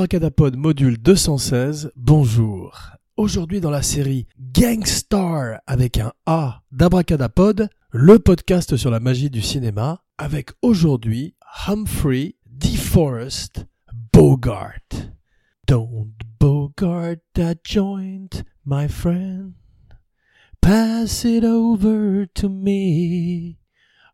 Abracadapod module 216, bonjour. Aujourd'hui dans la série Gangstar avec un A d'Abracadapod, le podcast sur la magie du cinéma, avec aujourd'hui Humphrey DeForest Bogart. Don't Bogart that joint, my friend. Pass it over to me.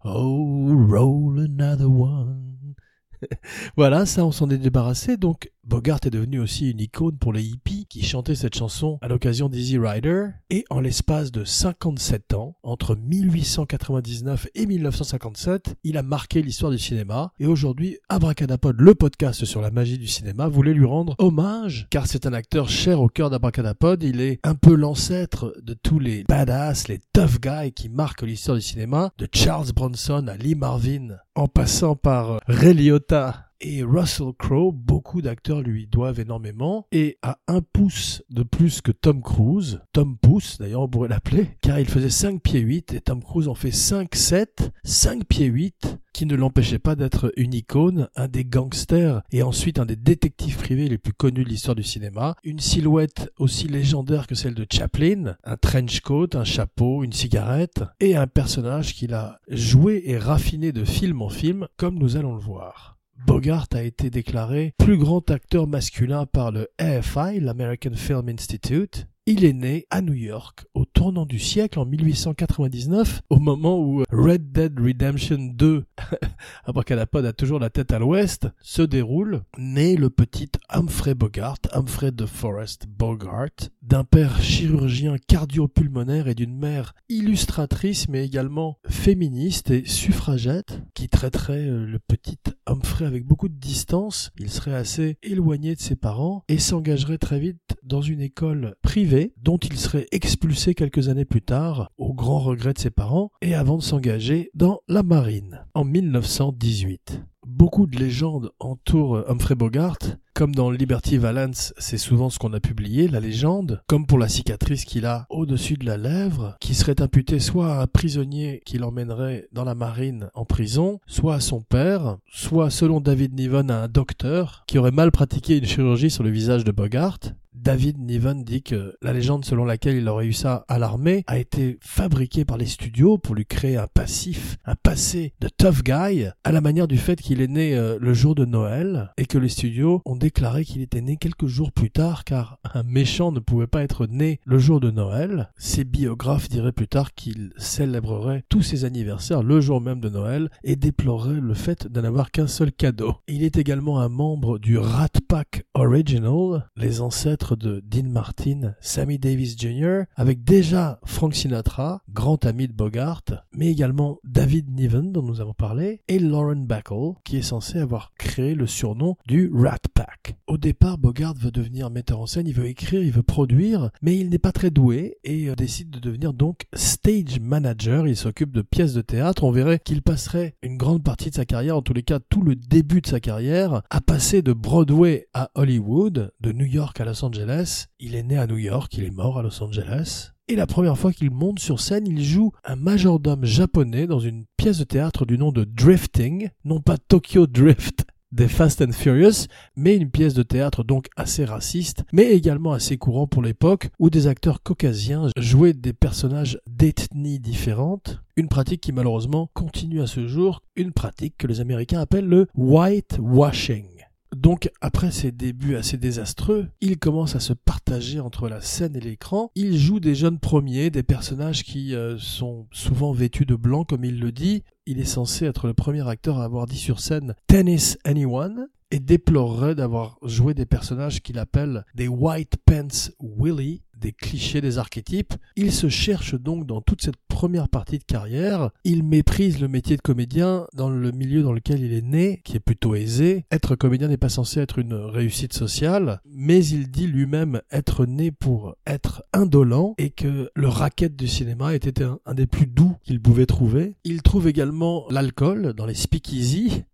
Oh, roll another one. voilà, ça on s'en est débarrassé, donc Bogart est devenu aussi une icône pour les hippies qui chantaient cette chanson à l'occasion d'Easy Rider, et en l'espace de 57 ans, entre 1899 et 1957, il a marqué l'histoire du cinéma, et aujourd'hui, Abracadapod, le podcast sur la magie du cinéma, voulait lui rendre hommage, car c'est un acteur cher au cœur d'Abracadapod, il est un peu l'ancêtre de tous les badass, les tough guys qui marquent l'histoire du cinéma, de Charles Bronson à Lee Marvin, en passant par Ray Liotta et Russell Crowe, beaucoup d'acteurs lui doivent énormément, et à un pouce de plus que Tom Cruise, Tom Pouce d'ailleurs on pourrait l'appeler, car il faisait 5 pieds 8 et Tom Cruise en fait 5 7, 5 pieds 8, qui ne l'empêchait pas d'être une icône, un des gangsters et ensuite un des détectives privés les plus connus de l'histoire du cinéma, une silhouette aussi légendaire que celle de Chaplin, un trench coat, un chapeau, une cigarette, et un personnage qu'il a joué et raffiné de film en film, comme nous allons le voir. Bogart a été déclaré plus grand acteur masculin par le AFI, l'American Film Institute. Il est né à New York au tournant du siècle en 1899, au moment où Red Dead Redemption 2, Abracadapod a toujours la tête à l'ouest, se déroule, né le petit Humphrey Bogart, Humphrey de Forest Bogart, d'un père chirurgien cardiopulmonaire et d'une mère illustratrice mais également féministe et suffragette, qui traiterait euh, le petit Humphrey avec beaucoup de distance, il serait assez éloigné de ses parents et s'engagerait très vite dans une école privée dont il serait expulsé quelques années plus tard, au grand regret de ses parents, et avant de s'engager dans la marine en 1918. Beaucoup de légendes entourent Humphrey Bogart, comme dans Liberty Valance, c'est souvent ce qu'on a publié, la légende, comme pour la cicatrice qu'il a au-dessus de la lèvre, qui serait imputée soit à un prisonnier qui l'emmènerait dans la marine en prison, soit à son père, soit selon David Niven à un docteur qui aurait mal pratiqué une chirurgie sur le visage de Bogart, David Niven dit que la légende selon laquelle il aurait eu ça à l'armée a été fabriquée par les studios pour lui créer un passif, un passé de tough guy, à la manière du fait qu'il est né euh, le jour de Noël et que les studios ont déclaré qu'il était né quelques jours plus tard car un méchant ne pouvait pas être né le jour de Noël. Ses biographes diraient plus tard qu'il célébrerait tous ses anniversaires le jour même de Noël et déplorerait le fait de n'avoir qu'un seul cadeau. Il est également un membre du Rat Pack Original, les ancêtres de Dean Martin, Sammy Davis Jr., avec déjà Frank Sinatra, grand ami de Bogart, mais également David Niven, dont nous avons parlé, et Lauren Bacall, qui est censé avoir créé le surnom du Rat Pack. Au départ, Bogart veut devenir metteur en scène, il veut écrire, il veut produire, mais il n'est pas très doué et euh, décide de devenir donc stage manager. Il s'occupe de pièces de théâtre. On verrait qu'il passerait une grande partie de sa carrière, en tous les cas tout le début de sa carrière, à passer de Broadway à Hollywood, de New York à Los Angeles, il est né à New York, il est mort à Los Angeles. Et la première fois qu'il monte sur scène, il joue un majordome japonais dans une pièce de théâtre du nom de Drifting, non pas Tokyo Drift des Fast and Furious, mais une pièce de théâtre donc assez raciste, mais également assez courant pour l'époque, où des acteurs caucasiens jouaient des personnages d'ethnies différentes, une pratique qui malheureusement continue à ce jour, une pratique que les Américains appellent le whitewashing. Donc après ses débuts assez désastreux, il commence à se partager entre la scène et l'écran. Il joue des jeunes premiers, des personnages qui euh, sont souvent vêtus de blanc comme il le dit. Il est censé être le premier acteur à avoir dit sur scène Tennis Anyone et déplorerait d'avoir joué des personnages qu'il appelle des White Pants Willie, des clichés, des archétypes. Il se cherche donc dans toute cette première partie de carrière. Il méprise le métier de comédien dans le milieu dans lequel il est né, qui est plutôt aisé. Être comédien n'est pas censé être une réussite sociale, mais il dit lui-même être né pour être indolent et que le racket du cinéma était un, un des plus doux qu'il pouvait trouver. Il trouve également l'alcool dans les speakeasy.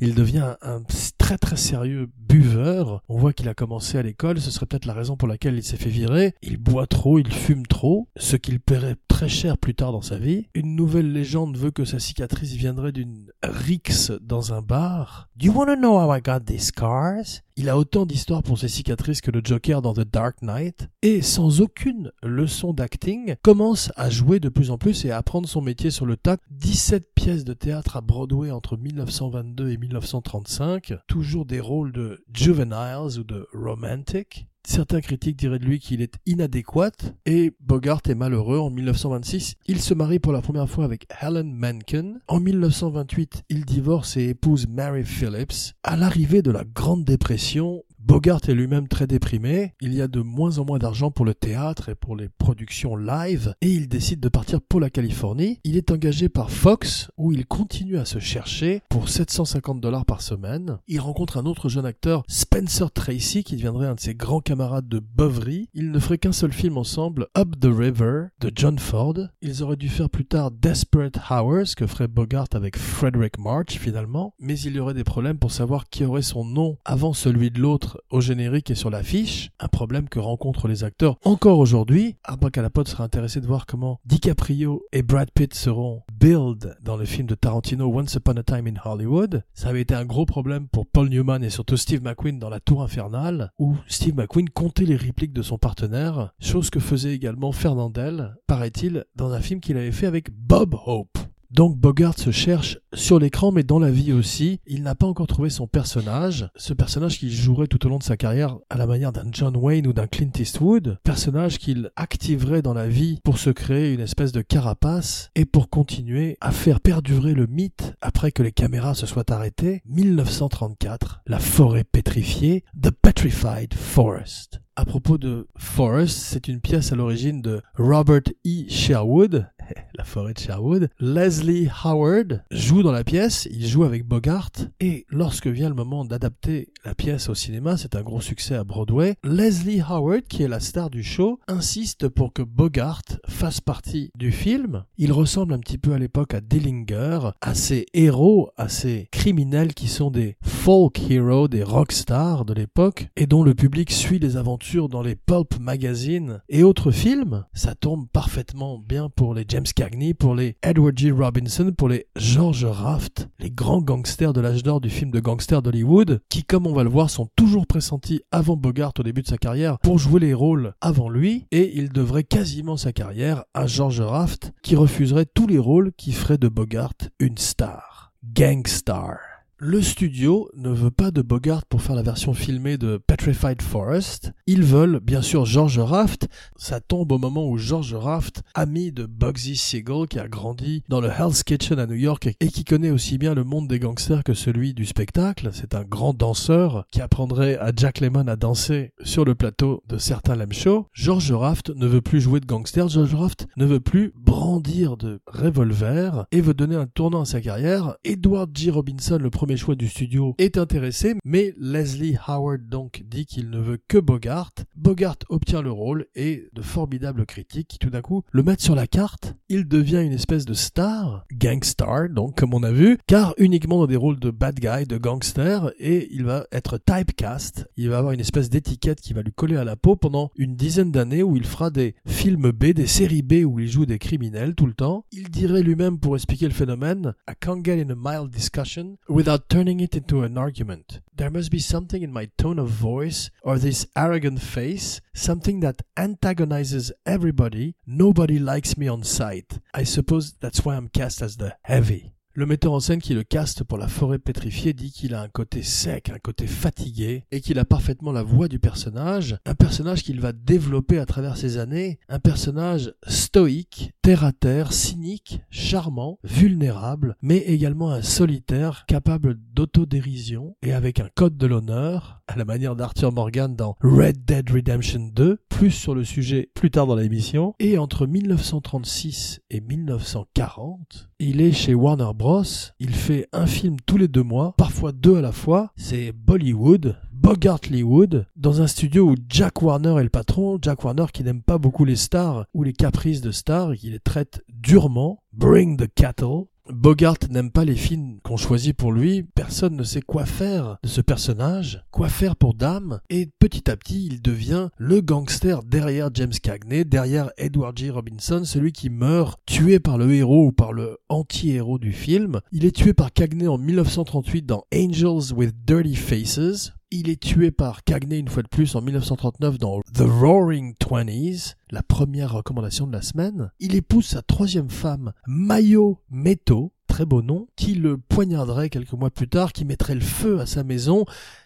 Il devient un, très très sérieux buveur. On voit qu'il a commencé à l'école, ce serait peut-être la raison pour laquelle il s'est fait virer. Il boit trop, il fume trop, ce qu'il paierait très cher plus tard dans sa vie. Une nouvelle légende veut que sa cicatrice viendrait d'une rixe dans un bar. Do you know how I got these scars? Il a autant d'histoires pour ses cicatrices que le Joker dans The Dark Knight, et sans aucune leçon d'acting, commence à jouer de plus en plus et à apprendre son métier sur le tas. 17 pièces de théâtre à Broadway entre 1922 et 1935, toujours des rôles de juveniles ou de romantic. Certains critiques diraient de lui qu'il est inadéquat et Bogart est malheureux. En 1926, il se marie pour la première fois avec Helen Menken. En 1928, il divorce et épouse Mary Phillips. À l'arrivée de la Grande Dépression, Bogart est lui-même très déprimé, il y a de moins en moins d'argent pour le théâtre et pour les productions live, et il décide de partir pour la Californie. Il est engagé par Fox, où il continue à se chercher pour 750 dollars par semaine. Il rencontre un autre jeune acteur, Spencer Tracy, qui deviendrait un de ses grands camarades de beuverie. Ils ne feraient qu'un seul film ensemble, Up the River, de John Ford. Ils auraient dû faire plus tard Desperate Hours, que ferait Bogart avec Frederick March finalement, mais il y aurait des problèmes pour savoir qui aurait son nom avant celui de l'autre au générique et sur l'affiche, un problème que rencontrent les acteurs encore aujourd'hui. Abracadapod sera intéressé de voir comment DiCaprio et Brad Pitt seront build dans le film de Tarantino Once Upon a Time in Hollywood. Ça avait été un gros problème pour Paul Newman et surtout Steve McQueen dans La Tour Infernale, où Steve McQueen comptait les répliques de son partenaire, chose que faisait également Fernandel, paraît-il, dans un film qu'il avait fait avec Bob Hope. Donc Bogart se cherche sur l'écran mais dans la vie aussi. Il n'a pas encore trouvé son personnage, ce personnage qu'il jouerait tout au long de sa carrière à la manière d'un John Wayne ou d'un Clint Eastwood, personnage qu'il activerait dans la vie pour se créer une espèce de carapace et pour continuer à faire perdurer le mythe après que les caméras se soient arrêtées. 1934, la forêt pétrifiée, The Petrified Forest. À propos de Forest, c'est une pièce à l'origine de Robert E. Sherwood, la forêt de Sherwood. Leslie Howard joue dans la pièce, il joue avec Bogart, et lorsque vient le moment d'adapter la pièce au cinéma, c'est un gros succès à Broadway, Leslie Howard, qui est la star du show, insiste pour que Bogart fasse partie du film. Il ressemble un petit peu à l'époque à Dillinger, à ces héros, à ces criminels qui sont des folk heroes, des rock stars de l'époque, et dont le public suit les aventures dans les pulp magazines et autres films, ça tombe parfaitement bien pour les James Cagney, pour les Edward G. Robinson, pour les George Raft, les grands gangsters de l'âge d'or du film de gangsters d'Hollywood, qui, comme on va le voir, sont toujours pressentis avant Bogart au début de sa carrière pour jouer les rôles avant lui, et il devrait quasiment sa carrière à George Raft, qui refuserait tous les rôles qui feraient de Bogart une star. Gangstar. Le studio ne veut pas de Bogart pour faire la version filmée de Petrified Forest. Ils veulent, bien sûr, George Raft. Ça tombe au moment où George Raft, ami de Bugsy Siegel, qui a grandi dans le Hell's Kitchen à New York et qui connaît aussi bien le monde des gangsters que celui du spectacle, c'est un grand danseur qui apprendrait à Jack Lemmon à danser sur le plateau de certains Lem Show. George Raft ne veut plus jouer de gangster. George Raft ne veut plus brandir de revolver et veut donner un tournant à sa carrière. Edward G. Robinson, le premier choix du studio est intéressé, mais Leslie Howard donc dit qu'il ne veut que Bogart. Bogart obtient le rôle et de formidables critiques qui tout d'un coup le mettent sur la carte. Il devient une espèce de star, gangstar donc comme on a vu, car uniquement dans des rôles de bad guy, de gangster, et il va être typecast. Il va avoir une espèce d'étiquette qui va lui coller à la peau pendant une dizaine d'années où il fera des films B, des séries B où il joue des criminels tout le temps. Il dirait lui-même pour expliquer le phénomène, I can't get in a mild discussion without turning it into an argument. There must be something in my tone of voice or this arrogant face, something that antagonizes everybody. Nobody likes me on sight. I suppose that's why I'm cast as the heavy. Le metteur en scène qui le caste pour la forêt pétrifiée dit qu'il a un côté sec, un côté fatigué, et qu'il a parfaitement la voix du personnage, un personnage qu'il va développer à travers ses années, un personnage stoïque, terre à terre, cynique, charmant, vulnérable, mais également un solitaire capable d'autodérision et avec un code de l'honneur, à la manière d'Arthur Morgan dans Red Dead Redemption 2, plus sur le sujet plus tard dans l'émission, et entre 1936 et 1940, il est chez Warner Bros. Il fait un film tous les deux mois, parfois deux à la fois. C'est Bollywood, Bogart Leewood, dans un studio où Jack Warner est le patron. Jack Warner qui n'aime pas beaucoup les stars ou les caprices de stars, qui les traite durement. Bring the cattle. Bogart n'aime pas les films qu'on choisit pour lui, personne ne sait quoi faire de ce personnage, quoi faire pour Dame, et petit à petit il devient le gangster derrière James Cagney, derrière Edward G. Robinson, celui qui meurt tué par le héros ou par le anti-héros du film. Il est tué par Cagney en 1938 dans Angels with Dirty Faces, il est tué par Cagney une fois de plus en 1939 dans The Roaring Twenties, la première recommandation de la semaine. Il épouse sa troisième femme, Mayo Meto, très beau nom, qui le poignarderait quelques mois plus tard, qui mettrait le feu à sa maison.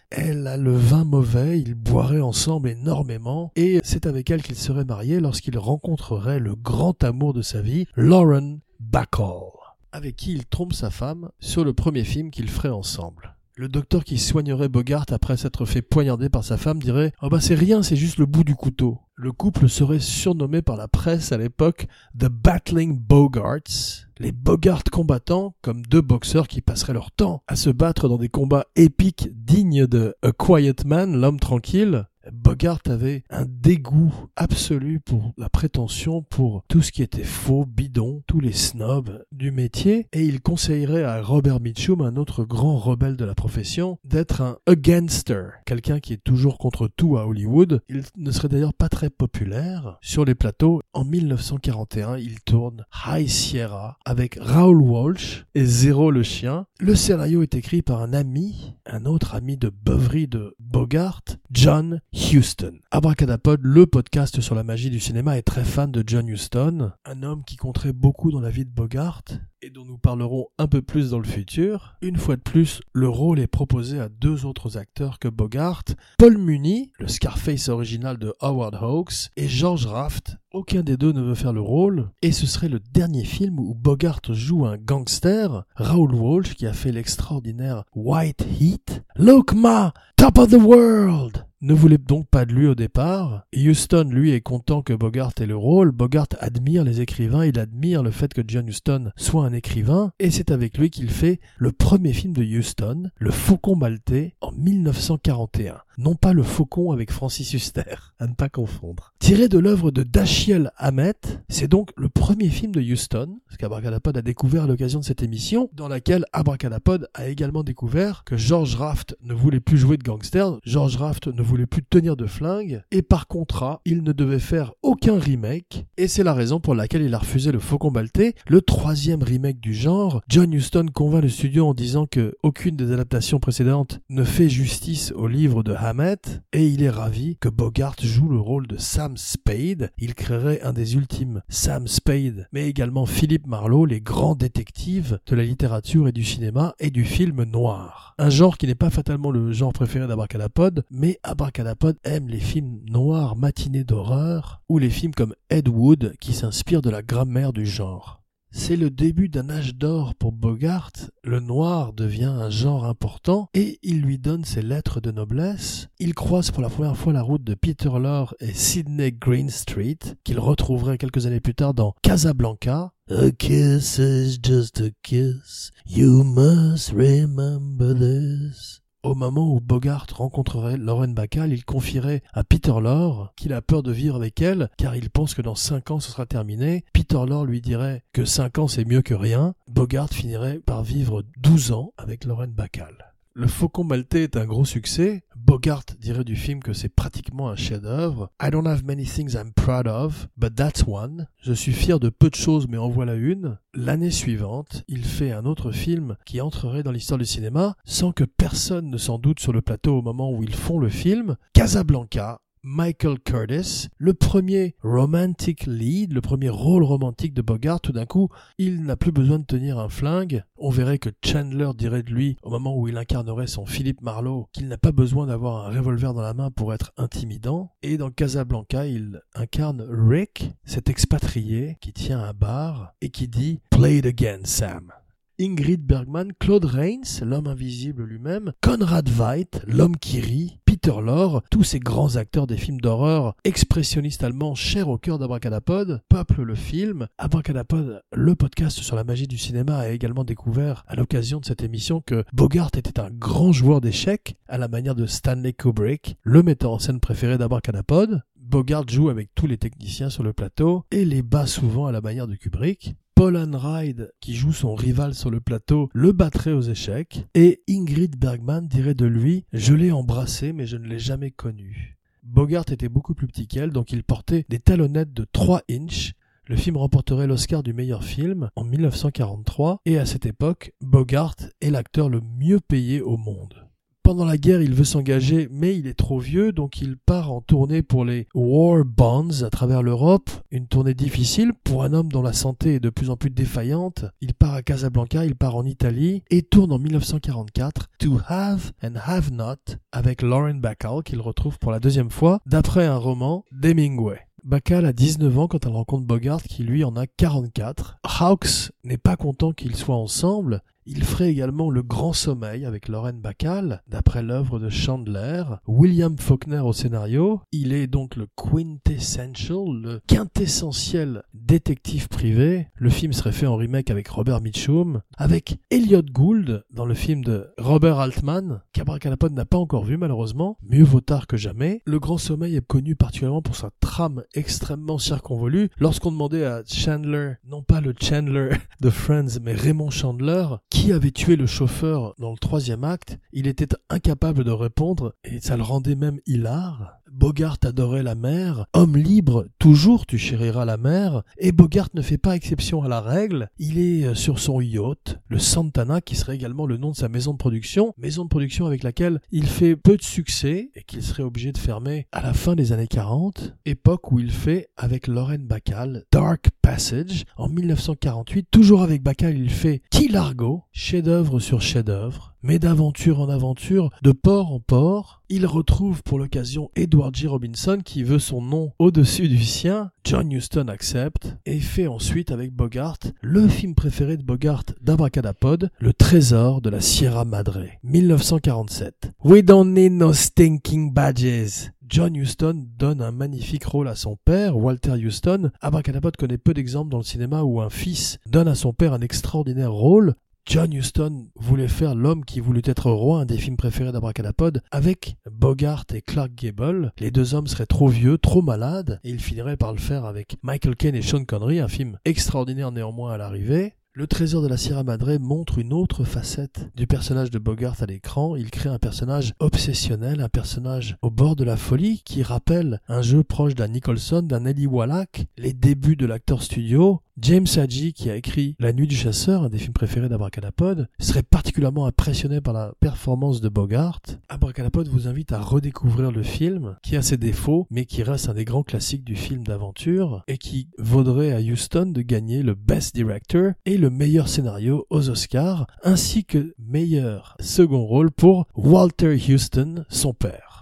Elle a le vin mauvais, ils boiraient ensemble énormément, et c'est avec elle qu'il serait marié lorsqu'il rencontrerait le grand amour de sa vie, Lauren Bacall, avec qui il trompe sa femme sur le premier film qu'ils feraient ensemble. Le docteur qui soignerait Bogart après s'être fait poignarder par sa femme dirait Oh bah c'est rien, c'est juste le bout du couteau. Le couple serait surnommé par la presse à l'époque The Battling Bogarts, les Bogart combattants, comme deux boxeurs qui passeraient leur temps à se battre dans des combats épiques dignes de A Quiet Man, l'homme tranquille, Bogart avait un dégoût absolu pour la prétention, pour tout ce qui était faux, bidon, tous les snobs du métier, et il conseillerait à Robert Mitchum, un autre grand rebelle de la profession, d'être un againster, quelqu'un qui est toujours contre tout à Hollywood. Il ne serait d'ailleurs pas très populaire sur les plateaux. En 1941, il tourne High Sierra avec Raoul Walsh et Zéro le chien. Le scénario est écrit par un ami, un autre ami de beuverie de Bogart, John Huston. Abracadapod, le podcast sur la magie du cinéma, est très fan de John Huston, un homme qui compterait beaucoup dans la vie de Bogart et dont nous parlerons un peu plus dans le futur. Une fois de plus, le rôle est proposé à deux autres acteurs que Bogart, Paul Muni, le Scarface original de Howard Hawks, et George Raft. Aucun des deux ne veut faire le rôle, et ce serait le dernier film où Bogart joue un gangster, Raoul Walsh qui a fait l'extraordinaire White Heat. Look ma, top of the world! Ne voulait donc pas de lui au départ. Houston, lui, est content que Bogart ait le rôle. Bogart admire les écrivains, il admire le fait que John Huston soit un écrivain, et c'est avec lui qu'il fait le premier film de Huston, Le Faucon Maltais, en 1941 non pas le faucon avec Francis Huster, à ne pas confondre. Tiré de l'œuvre de Dashiell Hammett, c'est donc le premier film de Houston, ce qu'Abracadapod a découvert à l'occasion de cette émission, dans laquelle Abracadapod a également découvert que George Raft ne voulait plus jouer de gangster, George Raft ne voulait plus tenir de flingue, et par contrat, il ne devait faire aucun remake, et c'est la raison pour laquelle il a refusé le Faucon Balté, le troisième remake du genre. John Huston convainc le studio en disant que aucune des adaptations précédentes ne fait justice au livre de Hammett et il est ravi que Bogart joue le rôle de Sam Spade. Il créerait un des ultimes Sam Spade, mais également Philippe Marlowe, les grands détectives de la littérature et du cinéma et du film noir. Un genre qui n'est pas fatalement le genre préféré d'Abracadapod, mais Abracadapod aime les films noirs matinés d'horreur ou les films comme Ed Wood qui s'inspirent de la grammaire du genre. C'est le début d'un âge d'or pour Bogart, le noir devient un genre important et il lui donne ses lettres de noblesse. Il croise pour la première fois la route de Peter Lorre et Sidney Greenstreet, qu'il retrouverait quelques années plus tard dans Casablanca. A kiss is just a kiss, you must remember this. Au moment où Bogart rencontrerait Lauren Bacall, il confierait à Peter Lorre qu'il a peur de vivre avec elle, car il pense que dans cinq ans ce sera terminé. Peter Lorre lui dirait que cinq ans c'est mieux que rien. Bogart finirait par vivre douze ans avec Lauren Bacall. Le Faucon Maltais est un gros succès. Bogart dirait du film que c'est pratiquement un chef-d'œuvre. I don't have many things I'm proud of, but that's one. Je suis fier de peu de choses, mais en voilà une. L'année suivante, il fait un autre film qui entrerait dans l'histoire du cinéma sans que personne ne s'en doute sur le plateau au moment où ils font le film. Casablanca, Michael Curtis, le premier romantic lead, le premier rôle romantique de Bogart, tout d'un coup, il n'a plus besoin de tenir un flingue. On verrait que Chandler dirait de lui, au moment où il incarnerait son Philippe Marlowe, qu'il n'a pas besoin d'avoir un revolver dans la main pour être intimidant. Et dans Casablanca, il incarne Rick, cet expatrié qui tient un bar et qui dit Play it again, Sam. Ingrid Bergman, Claude Rains, l'homme invisible lui-même, Conrad Veidt, l'homme qui rit, Peter Lorre, tous ces grands acteurs des films d'horreur expressionnistes allemands chers au cœur d'Abracadapod, peuplent le film. Abracadapod, le podcast sur la magie du cinéma, a également découvert à l'occasion de cette émission que Bogart était un grand joueur d'échecs, à la manière de Stanley Kubrick, le metteur en scène préféré d'Abracadapod. Bogart joue avec tous les techniciens sur le plateau et les bat souvent à la manière de Kubrick. Paul Enride, qui joue son rival sur le plateau, le battrait aux échecs. Et Ingrid Bergman dirait de lui Je l'ai embrassé, mais je ne l'ai jamais connu. Bogart était beaucoup plus petit qu'elle, donc il portait des talonnettes de 3 inches. Le film remporterait l'Oscar du meilleur film en 1943, et à cette époque, Bogart est l'acteur le mieux payé au monde. Pendant la guerre, il veut s'engager, mais il est trop vieux, donc il part en tournée pour les War Bonds à travers l'Europe. Une tournée difficile pour un homme dont la santé est de plus en plus défaillante. Il part à Casablanca, il part en Italie et tourne en 1944 To Have and Have Not avec Lauren Bacall qu'il retrouve pour la deuxième fois d'après un roman d'Hemingway. Bacall a 19 ans quand elle rencontre Bogart qui lui en a 44. Hawks n'est pas content qu'ils soient ensemble il ferait également Le Grand Sommeil avec Lauren Bacall, d'après l'œuvre de Chandler, William Faulkner au scénario. Il est donc le quintessential, le quintessentiel détective privé. Le film serait fait en remake avec Robert Mitchum, avec Elliot Gould dans le film de Robert Altman, qu'Abracadapod n'a pas encore vu malheureusement, mieux vaut tard que jamais. Le Grand Sommeil est connu particulièrement pour sa trame extrêmement circonvolue. Lorsqu'on demandait à Chandler, non pas le Chandler de Friends, mais Raymond Chandler, qui avait tué le chauffeur dans le troisième acte, il était incapable de répondre et ça le rendait même hilar. Bogart adorait la mer, homme libre, toujours tu chériras la mer, et Bogart ne fait pas exception à la règle, il est euh, sur son yacht, le Santana qui serait également le nom de sa maison de production, maison de production avec laquelle il fait peu de succès et qu'il serait obligé de fermer à la fin des années 40, époque où il fait avec Lauren Bacall Dark Passage en 1948, toujours avec Bacall il fait Key Largo, chef-d'œuvre sur chef-d'œuvre, mais d'aventure en aventure, de port en port, il retrouve pour l'occasion Edward G. Robinson qui veut son nom au-dessus du sien. John Huston accepte et fait ensuite avec Bogart le film préféré de Bogart d'Abracadapod, Le Trésor de la Sierra Madre, 1947. We don't need no stinking badges. John Huston donne un magnifique rôle à son père, Walter Huston. Abracadapod connaît peu d'exemples dans le cinéma où un fils donne à son père un extraordinaire rôle. John Huston voulait faire l'homme qui voulut être roi, un des films préférés d'Abracadapod, avec Bogart et Clark Gable. Les deux hommes seraient trop vieux, trop malades, et il finirait par le faire avec Michael Caine et Sean Connery, un film extraordinaire néanmoins à l'arrivée. Le trésor de la Sierra Madre montre une autre facette du personnage de Bogart à l'écran. Il crée un personnage obsessionnel, un personnage au bord de la folie qui rappelle un jeu proche d'un Nicholson, d'un Eddie Wallach, les débuts de l'acteur studio, James Hadji, qui a écrit La Nuit du Chasseur, un des films préférés d'Abracadapod, serait particulièrement impressionné par la performance de Bogart. Abracadapod vous invite à redécouvrir le film, qui a ses défauts, mais qui reste un des grands classiques du film d'aventure, et qui vaudrait à Houston de gagner le Best Director et le meilleur scénario aux Oscars, ainsi que meilleur second rôle pour Walter Houston, son père.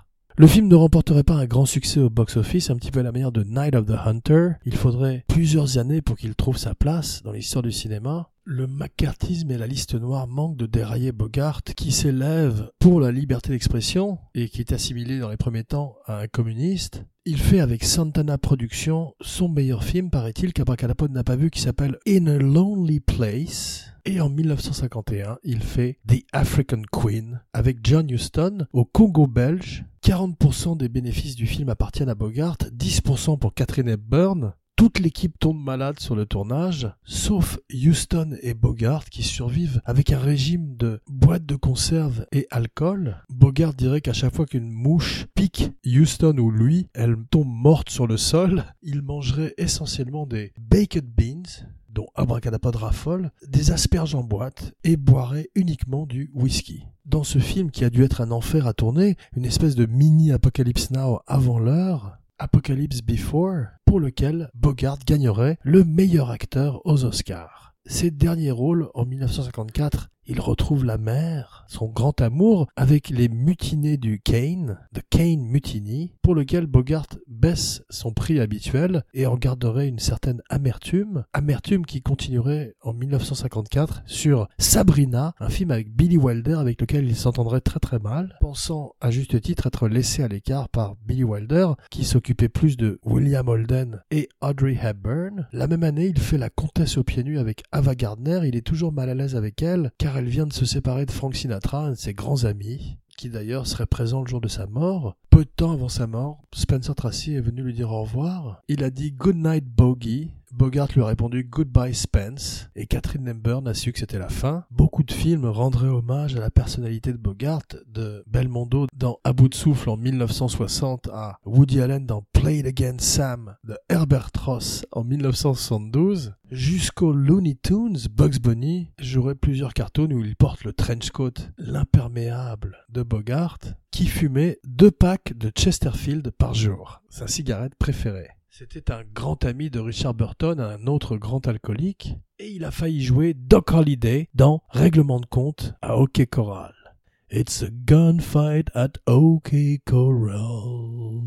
Le film ne remporterait pas un grand succès au box-office, un petit peu à la manière de Night of the Hunter. Il faudrait plusieurs années pour qu'il trouve sa place dans l'histoire du cinéma. Le macartisme et la liste noire manquent de dérailler Bogart, qui s'élève pour la liberté d'expression et qui est assimilé dans les premiers temps à un communiste. Il fait avec Santana Productions son meilleur film, paraît-il, qu'Abracadapod n'a pas vu, qui s'appelle In a Lonely Place. Et en 1951, il fait The African Queen avec John Huston au Congo belge. 40% des bénéfices du film appartiennent à Bogart, 10% pour Catherine Hepburn, toute l'équipe tombe malade sur le tournage, sauf Houston et Bogart qui survivent avec un régime de boîtes de conserve et alcool. Bogart dirait qu'à chaque fois qu'une mouche pique Houston ou lui, elle tombe morte sur le sol. Il mangerait essentiellement des baked beans, dont Abracadapod raffole, des asperges en boîte et boirait uniquement du whisky. Dans ce film qui a dû être un enfer à tourner, une espèce de mini Apocalypse Now avant l'heure, Apocalypse Before, pour lequel Bogart gagnerait le meilleur acteur aux Oscars. Ses derniers rôles en 1954 il retrouve la mer, son grand amour, avec les mutinés du Kane, The Kane Mutiny, pour lequel Bogart baisse son prix habituel et en garderait une certaine amertume, amertume qui continuerait en 1954 sur Sabrina, un film avec Billy Wilder avec lequel il s'entendrait très très mal, pensant à juste titre être laissé à l'écart par Billy Wilder, qui s'occupait plus de William Holden et Audrey Hepburn. La même année, il fait la comtesse aux pieds nus avec Ava Gardner, il est toujours mal à l'aise avec elle, car elle vient de se séparer de Frank Sinatra, un de ses grands amis, qui d'ailleurs serait présent le jour de sa mort. Peu de temps avant sa mort, Spencer Tracy est venu lui dire au revoir. Il a dit Good night Bogey. Bogart lui a répondu Goodbye Spence et Catherine Nemburn a su que c'était la fin. Beaucoup de films rendraient hommage à la personnalité de Bogart, de Belmondo dans À bout de souffle en 1960 à Woody Allen dans Play It Again Sam de Herbert Ross en 1972 jusqu'au Looney Tunes Bugs Bunny jouerait plusieurs cartoons où il porte le trench coat, l'imperméable de Bogart, qui fumait deux packs de Chesterfield par jour, sa cigarette préférée. C'était un grand ami de Richard Burton, un autre grand alcoolique, et il a failli jouer Doc Holliday dans Règlement de compte à OK Corral. It's a gunfight at OK Corral.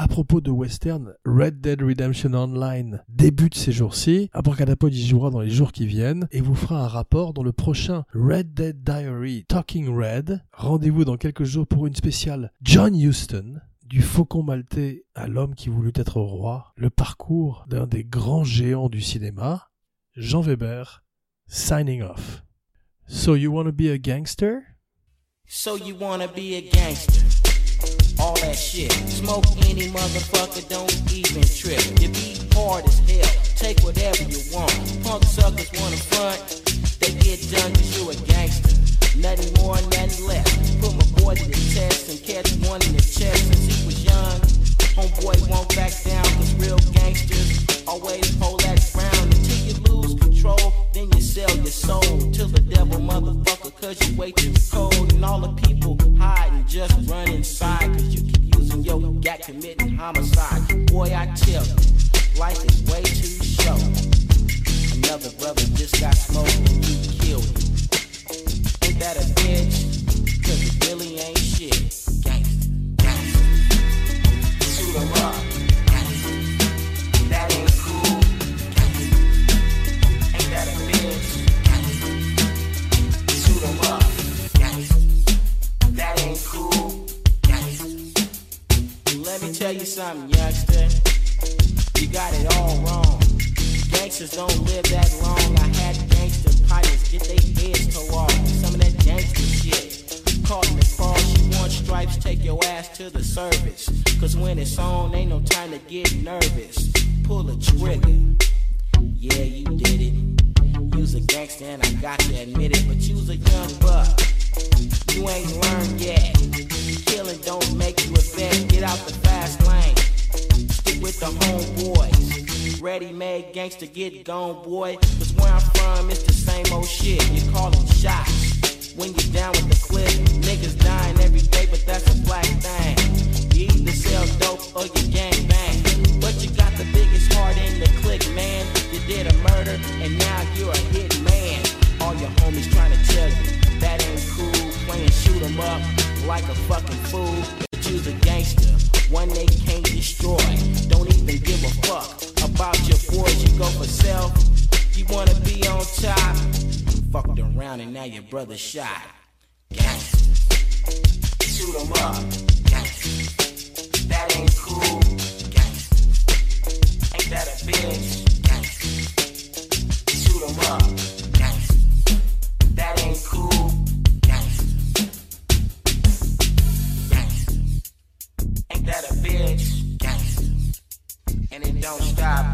À propos de western, Red Dead Redemption Online débute ces jours-ci. Abracadapod y jouera dans les jours qui viennent et vous fera un rapport dans le prochain Red Dead Diary Talking Red. Rendez-vous dans quelques jours pour une spéciale John Huston du faucon maltais à l'homme qui voulut être roi, le parcours d'un des grands géants du cinéma, Jean Weber, signing off. So you wanna be a gangster? So you wanna be a gangster? All that shit. Smoke any motherfucker, don't even trip. You be hard as hell, take whatever you want. Punk suckers wanna front, You got it all wrong. Gangsters don't live that long. I had gangster pilots get their heads tore off. Some of that gangster shit. Caught in the cross, you want stripes, take your ass to the service. Cause when it's on, ain't no time to get nervous. Pull a trigger. Yeah, you did it. You's a gangster and I got to admit it. But you's a young gangster get gone, boy. Cause where I'm from, it's the same old shit. You call them shots. When you're down with the clip, niggas dying every day, but that's a black thing. You either sell dope or you gang bang. But you got the biggest heart in the clique, man. You did a murder, and now you're a hit man. All your homies trying to tell you that ain't cool. Playing shoot 'em up like a fucking fool. the shot. Shoot 'em up. That ain't cool. Ain't that a bitch? Shoot 'em up. That ain't cool. Ain't that a bitch? And it don't stop.